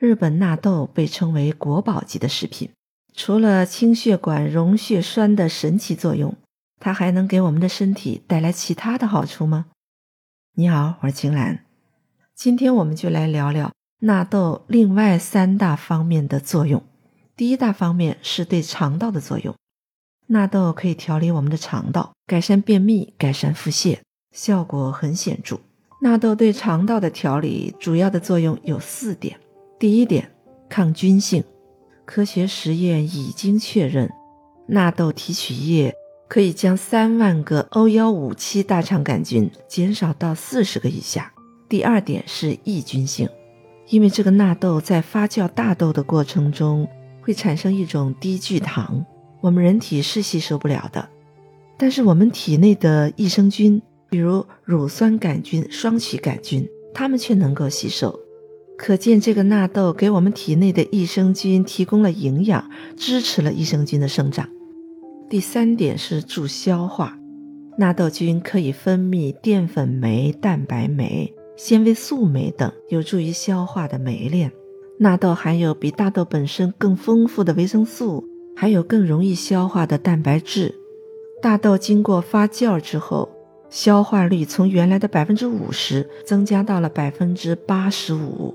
日本纳豆被称为国宝级的食品，除了清血管、溶血栓的神奇作用，它还能给我们的身体带来其他的好处吗？你好，我是青兰，今天我们就来聊聊纳豆另外三大方面的作用。第一大方面是对肠道的作用，纳豆可以调理我们的肠道，改善便秘，改善腹泻，效果很显著。纳豆对肠道的调理主要的作用有四点。第一点，抗菌性。科学实验已经确认，纳豆提取液可以将三万个 O 幺五七大肠杆菌减少到四十个以下。第二点是抑菌性，因为这个纳豆在发酵大豆的过程中会产生一种低聚糖，我们人体是吸收不了的。但是我们体内的益生菌，比如乳酸杆菌、双歧杆菌，它们却能够吸收。可见，这个纳豆给我们体内的益生菌提供了营养，支持了益生菌的生长。第三点是助消化，纳豆菌可以分泌淀粉酶、蛋白酶、纤维素酶等，有助于消化的酶链。纳豆含有比大豆本身更丰富的维生素，还有更容易消化的蛋白质。大豆经过发酵之后，消化率从原来的百分之五十增加到了百分之八十五。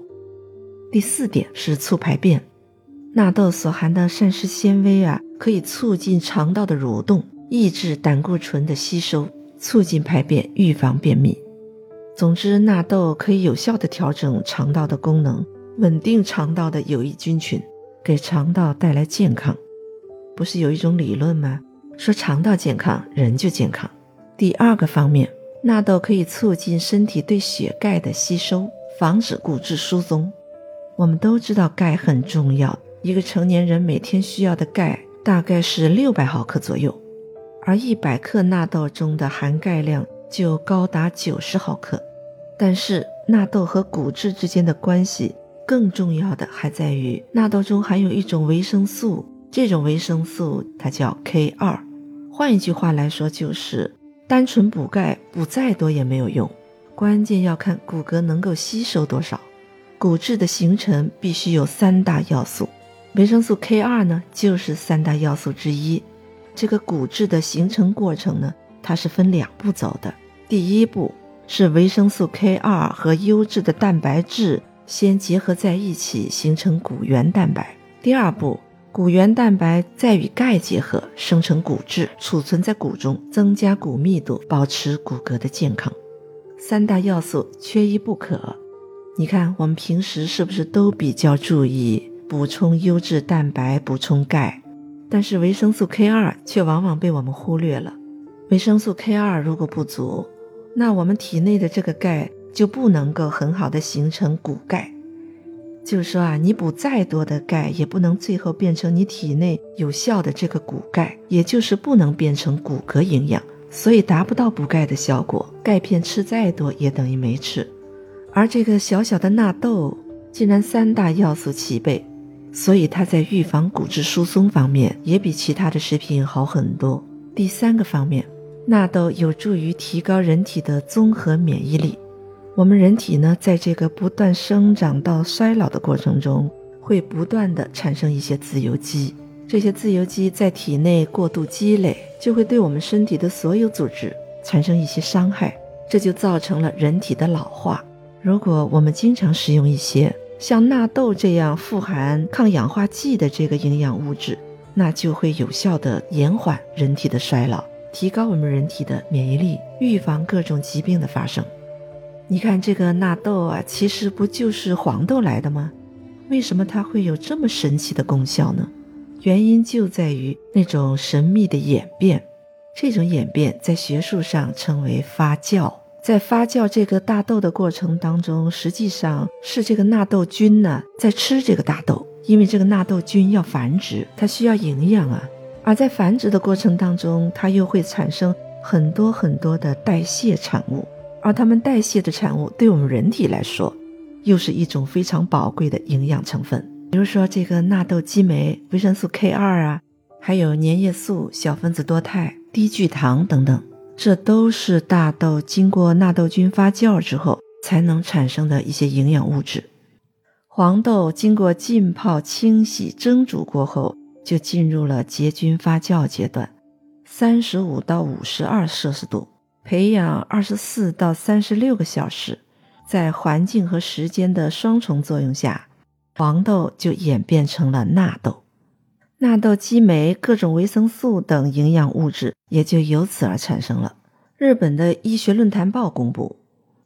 第四点是促排便，纳豆所含的膳食纤维啊，可以促进肠道的蠕动，抑制胆固醇的吸收，促进排便，预防便秘。总之，纳豆可以有效的调整肠道的功能，稳定肠道的有益菌群，给肠道带来健康。不是有一种理论吗？说肠道健康，人就健康。第二个方面，纳豆可以促进身体对血钙的吸收，防止骨质疏松。我们都知道钙很重要，一个成年人每天需要的钙大概是六百毫克左右，而一百克纳豆中的含钙量就高达九十毫克。但是纳豆和骨质之间的关系更重要的还在于纳豆中含有一种维生素，这种维生素它叫 K 二。换一句话来说，就是单纯补钙补再多也没有用，关键要看骨骼能够吸收多少。骨质的形成必须有三大要素，维生素 K 二呢就是三大要素之一。这个骨质的形成过程呢，它是分两步走的。第一步是维生素 K 二和优质的蛋白质先结合在一起，形成骨原蛋白。第二步，骨原蛋白再与钙结合，生成骨质，储存在骨中，增加骨密度，保持骨骼的健康。三大要素缺一不可。你看，我们平时是不是都比较注意补充优质蛋白、补充钙？但是维生素 K 二却往往被我们忽略了。维生素 K 二如果不足，那我们体内的这个钙就不能够很好的形成骨钙。就是说啊，你补再多的钙，也不能最后变成你体内有效的这个骨钙，也就是不能变成骨骼营养，所以达不到补钙的效果。钙片吃再多也等于没吃。而这个小小的纳豆竟然三大要素齐备，所以它在预防骨质疏松方面也比其他的食品好很多。第三个方面，纳豆有助于提高人体的综合免疫力。我们人体呢，在这个不断生长到衰老的过程中，会不断的产生一些自由基，这些自由基在体内过度积累，就会对我们身体的所有组织产生一些伤害，这就造成了人体的老化。如果我们经常食用一些像纳豆这样富含抗氧化剂的这个营养物质，那就会有效的延缓人体的衰老，提高我们人体的免疫力，预防各种疾病的发生。你看这个纳豆啊，其实不就是黄豆来的吗？为什么它会有这么神奇的功效呢？原因就在于那种神秘的演变，这种演变在学术上称为发酵。在发酵这个大豆的过程当中，实际上是这个纳豆菌呢在吃这个大豆，因为这个纳豆菌要繁殖，它需要营养啊。而在繁殖的过程当中，它又会产生很多很多的代谢产物，而它们代谢的产物对我们人体来说，又是一种非常宝贵的营养成分。比如说这个纳豆激酶、维生素 K 二啊，还有粘液素、小分子多肽、低聚糖等等。这都是大豆经过纳豆菌发酵之后才能产生的一些营养物质。黄豆经过浸泡、清洗、蒸煮过后，就进入了结菌发酵阶段，三十五到五十二摄氏度，培养二十四到三十六个小时，在环境和时间的双重作用下，黄豆就演变成了纳豆。纳豆激酶、各种维生素等营养物质也就由此而产生了。日本的医学论坛报公布，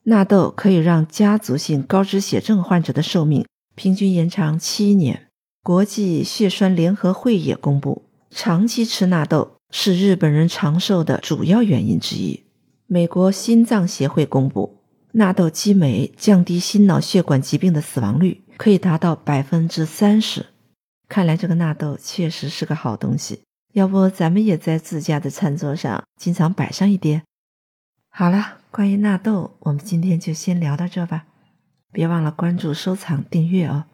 纳豆可以让家族性高脂血症患者的寿命。平均延长七年。国际血栓联合会也公布，长期吃纳豆是日本人长寿的主要原因之一。美国心脏协会公布，纳豆激酶降低心脑血管疾病的死亡率可以达到百分之三十。看来这个纳豆确实是个好东西，要不咱们也在自家的餐桌上经常摆上一碟。好了，关于纳豆，我们今天就先聊到这吧。别忘了关注、收藏、订阅哦！